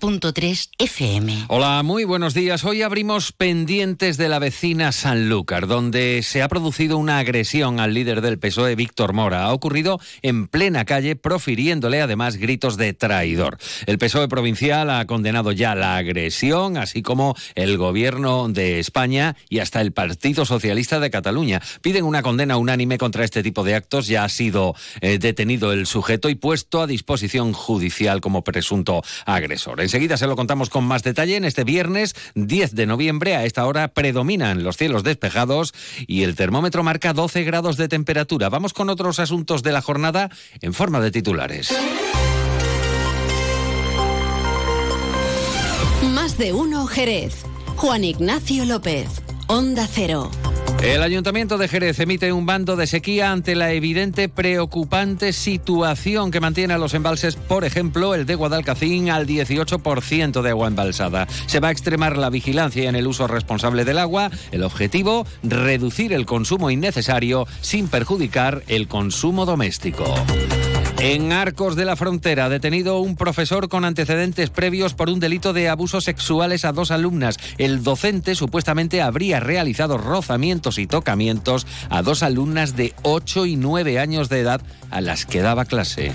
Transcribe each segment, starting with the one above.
90.3 FM. Hola, muy buenos días. Hoy abrimos pendientes de la vecina Sanlúcar, donde se ha producido una agresión al líder del PSOE, Víctor Mora. Ha ocurrido en plena calle, profiriéndole además gritos de traidor. El PSOE provincial ha condenado ya la agresión, así como el gobierno de España y hasta el Partido Socialista de Cataluña. Piden una condena unánime contra este tipo de actos. Ya ha sido eh, detenido el sujeto y puesto a disposición judicial como presunto agresor. Enseguida se lo contamos con más detalle. En este viernes 10 de noviembre, a esta hora, predominan los cielos despejados y el termómetro marca 12 grados de temperatura. Vamos con otros asuntos de la jornada en forma de titulares. Más de uno, Jerez. Juan Ignacio López, Onda Cero. El Ayuntamiento de Jerez emite un bando de sequía ante la evidente preocupante situación que mantiene a los embalses, por ejemplo, el de Guadalcacín al 18% de agua embalsada. Se va a extremar la vigilancia en el uso responsable del agua. El objetivo, reducir el consumo innecesario sin perjudicar el consumo doméstico. En Arcos de la Frontera, detenido un profesor con antecedentes previos por un delito de abusos sexuales a dos alumnas. El docente supuestamente habría realizado rozamientos y tocamientos a dos alumnas de 8 y 9 años de edad a las que daba clase.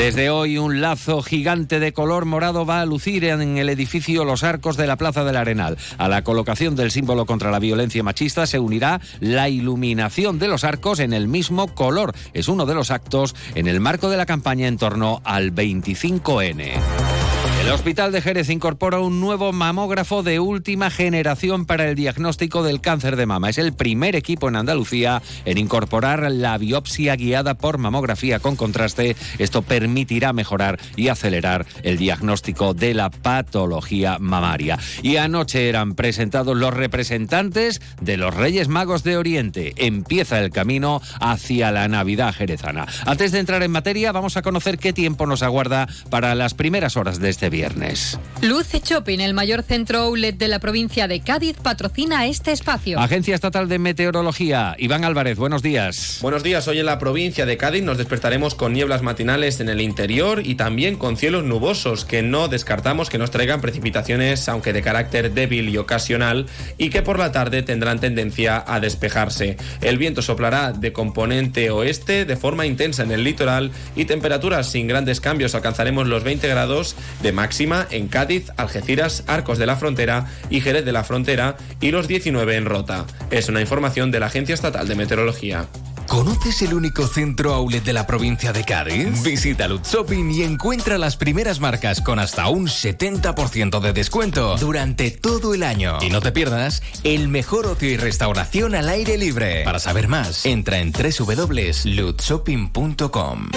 Desde hoy un lazo gigante de color morado va a lucir en el edificio Los Arcos de la Plaza del Arenal. A la colocación del símbolo contra la violencia machista se unirá la iluminación de los arcos en el mismo color. Es uno de los actos en el marco de la campaña en torno al 25N. El Hospital de Jerez incorpora un nuevo mamógrafo de última generación para el diagnóstico del cáncer de mama. Es el primer equipo en Andalucía en incorporar la biopsia guiada por mamografía con contraste. Esto permitirá mejorar y acelerar el diagnóstico de la patología mamaria. Y anoche eran presentados los representantes de los Reyes Magos de Oriente. Empieza el camino hacia la Navidad jerezana. Antes de entrar en materia, vamos a conocer qué tiempo nos aguarda para las primeras horas de este viernes. Luce Shopping, el mayor centro outlet de la provincia de Cádiz, patrocina este espacio. Agencia Estatal de Meteorología, Iván Álvarez, buenos días. Buenos días, hoy en la provincia de Cádiz nos despertaremos con nieblas matinales en el interior y también con cielos nubosos que no descartamos que nos traigan precipitaciones, aunque de carácter débil y ocasional, y que por la tarde tendrán tendencia a despejarse. El viento soplará de componente oeste de forma intensa en el litoral y temperaturas sin grandes cambios alcanzaremos los 20 grados de máxima en Cádiz, Algeciras, Arcos de la Frontera y Jerez de la Frontera y los 19 en Rota. Es una información de la Agencia Estatal de Meteorología. ¿Conoces el único centro outlet de la provincia de Cádiz? Visita Lutz Shopping y encuentra las primeras marcas con hasta un 70% de descuento durante todo el año. Y no te pierdas el mejor ocio y restauración al aire libre. Para saber más, entra en www.lutzshopping.com.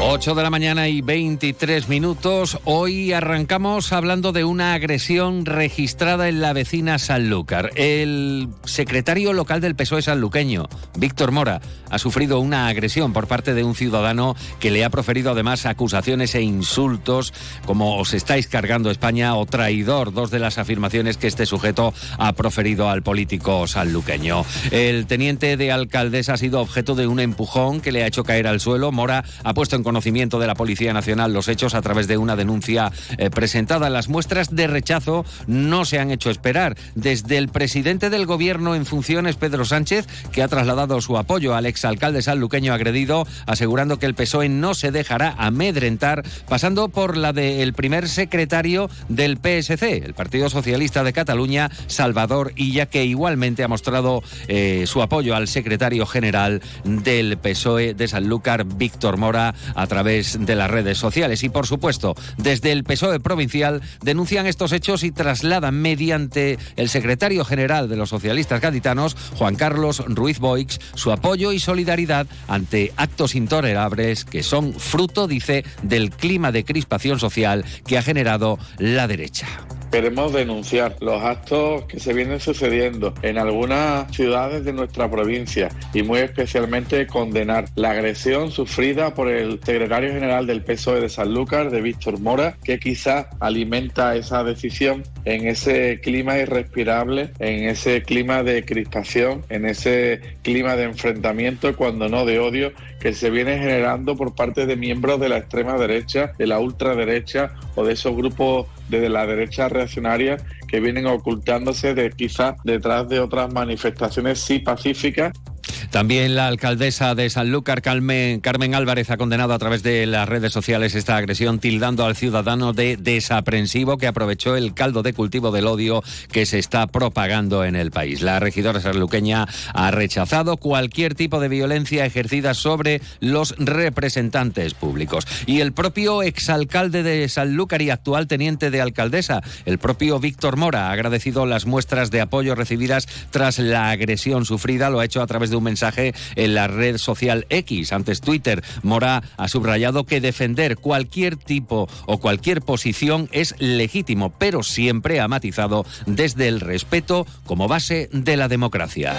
8 de la mañana y 23 minutos. Hoy arrancamos hablando de una agresión registrada en la vecina Sanlúcar. El secretario local del PSOE sanluqueño, Víctor Mora, ha sufrido una agresión por parte de un ciudadano que le ha proferido además acusaciones e insultos como os estáis cargando España o traidor, dos de las afirmaciones que este sujeto ha proferido al político sanluqueño. El teniente de alcaldesa ha sido objeto de un empujón que le ha hecho caer al suelo. Mora ha puesto en conocimiento de la Policía Nacional los hechos a través de una denuncia eh, presentada. Las muestras de rechazo no se han hecho esperar. Desde el presidente del gobierno en funciones, Pedro Sánchez, que ha trasladado su apoyo al exalcalde sanluqueño agredido, asegurando que el PSOE no se dejará amedrentar, pasando por la del primer secretario del PSC, el Partido Socialista de Cataluña, Salvador Illa, que igualmente ha mostrado eh, su apoyo al secretario general del PSOE de Sanlúcar, Víctor Mora, a través de las redes sociales. Y por supuesto, desde el PSOE provincial denuncian estos hechos y trasladan mediante el secretario general de los socialistas gaditanos, Juan Carlos Ruiz Boix, su apoyo y solidaridad ante actos intolerables que son fruto, dice, del clima de crispación social que ha generado la derecha. Queremos denunciar los actos que se vienen sucediendo en algunas ciudades de nuestra provincia y muy especialmente condenar la agresión sufrida por el secretario general del PSOE de Sanlúcar, de Víctor Mora, que quizá alimenta esa decisión en ese clima irrespirable, en ese clima de crispación, en ese clima de enfrentamiento, cuando no de odio, que se viene generando por parte de miembros de la extrema derecha, de la ultraderecha o de esos grupos de la derecha reaccionaria que vienen ocultándose de quizás detrás de otras manifestaciones sí pacíficas también la alcaldesa de Sanlúcar, Carmen, Carmen Álvarez, ha condenado a través de las redes sociales esta agresión, tildando al ciudadano de desaprensivo que aprovechó el caldo de cultivo del odio que se está propagando en el país. La regidora sanluqueña ha rechazado cualquier tipo de violencia ejercida sobre los representantes públicos. Y el propio exalcalde de Sanlúcar y actual teniente de alcaldesa, el propio Víctor Mora, ha agradecido las muestras de apoyo recibidas tras la agresión sufrida. Lo ha hecho a través de un mensaje en la red social X. Antes Twitter, Mora ha subrayado que defender cualquier tipo o cualquier posición es legítimo, pero siempre ha matizado desde el respeto como base de la democracia.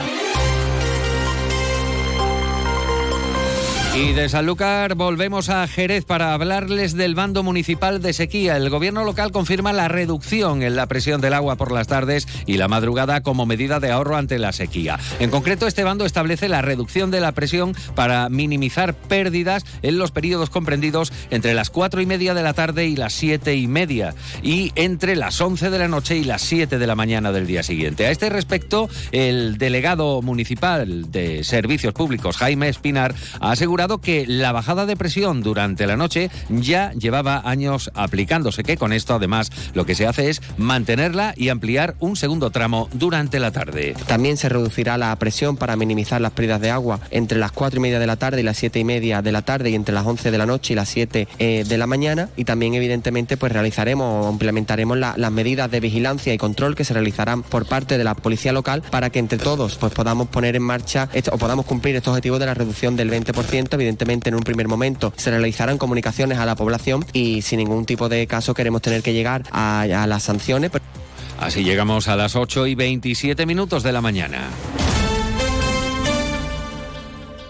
Y de Sanlúcar volvemos a Jerez para hablarles del bando municipal de sequía. El gobierno local confirma la reducción en la presión del agua por las tardes y la madrugada como medida de ahorro ante la sequía. En concreto, este bando establece la reducción de la presión para minimizar pérdidas en los periodos comprendidos entre las cuatro y media de la tarde y las siete y media y entre las once de la noche y las siete de la mañana del día siguiente. A este respecto, el delegado municipal de Servicios Públicos, Jaime Espinar, ha asegurado que la bajada de presión durante la noche ya llevaba años aplicándose, que con esto además lo que se hace es mantenerla y ampliar un segundo tramo durante la tarde. También se reducirá la presión para minimizar las pérdidas de agua entre las cuatro y media de la tarde y las siete y media de la tarde y entre las 11 de la noche y las 7 eh, de la mañana y también evidentemente pues realizaremos o implementaremos las medidas de vigilancia y control que se realizarán por parte de la policía local para que entre todos pues podamos poner en marcha o podamos cumplir estos objetivos de la reducción del 20% evidentemente en un primer momento se realizarán comunicaciones a la población y sin ningún tipo de caso queremos tener que llegar a, a las sanciones. Así llegamos a las 8 y 27 minutos de la mañana.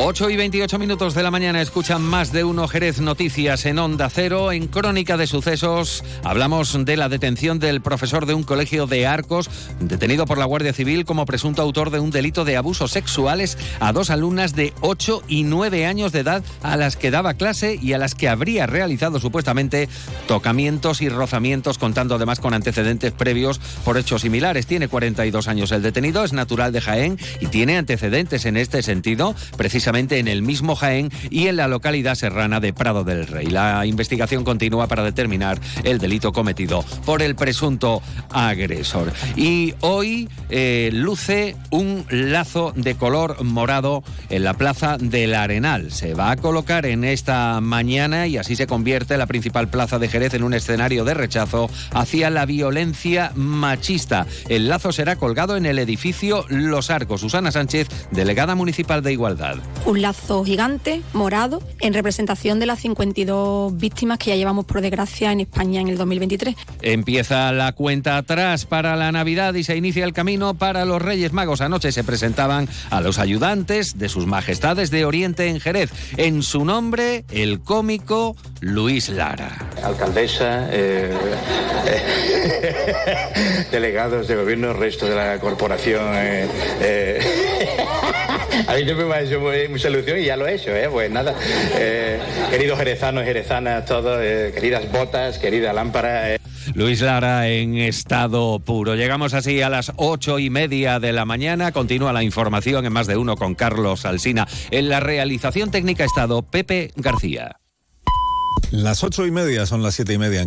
8 y 28 minutos de la mañana escuchan más de uno Jerez Noticias en Onda Cero. En Crónica de Sucesos hablamos de la detención del profesor de un colegio de Arcos, detenido por la Guardia Civil como presunto autor de un delito de abusos sexuales a dos alumnas de 8 y 9 años de edad a las que daba clase y a las que habría realizado supuestamente tocamientos y rozamientos, contando además con antecedentes previos por hechos similares. Tiene 42 años el detenido, es natural de Jaén y tiene antecedentes en este sentido, precisamente en el mismo Jaén y en la localidad serrana de Prado del Rey. La investigación continúa para determinar el delito cometido por el presunto agresor. Y hoy eh, luce un lazo de color morado en la plaza del Arenal. Se va a colocar en esta mañana y así se convierte la principal plaza de Jerez en un escenario de rechazo hacia la violencia machista. El lazo será colgado en el edificio Los Arcos. Susana Sánchez, delegada municipal de Igualdad un lazo gigante, morado, en representación de las 52 víctimas que ya llevamos por desgracia en España en el 2023. Empieza la cuenta atrás para la Navidad y se inicia el camino para los Reyes Magos. Anoche se presentaban a los ayudantes de sus majestades de Oriente en Jerez. En su nombre, el cómico Luis Lara. Alcaldesa, eh, eh, delegados de gobierno, resto de la corporación. Eh, A mí siempre me ha hecho muy- mucha ilusión y ya lo he hecho, ¿eh? Pues nada, eh, queridos jerezanos y jerezanas, todos, eh, queridas botas, querida lámpara. eh. Luis Lara en estado puro. Llegamos así a las ocho y media de la mañana. Continúa la información en más de uno con Carlos Alsina. En la realización técnica ha estado Pepe García. Las ocho y media son las siete y media en Canarias.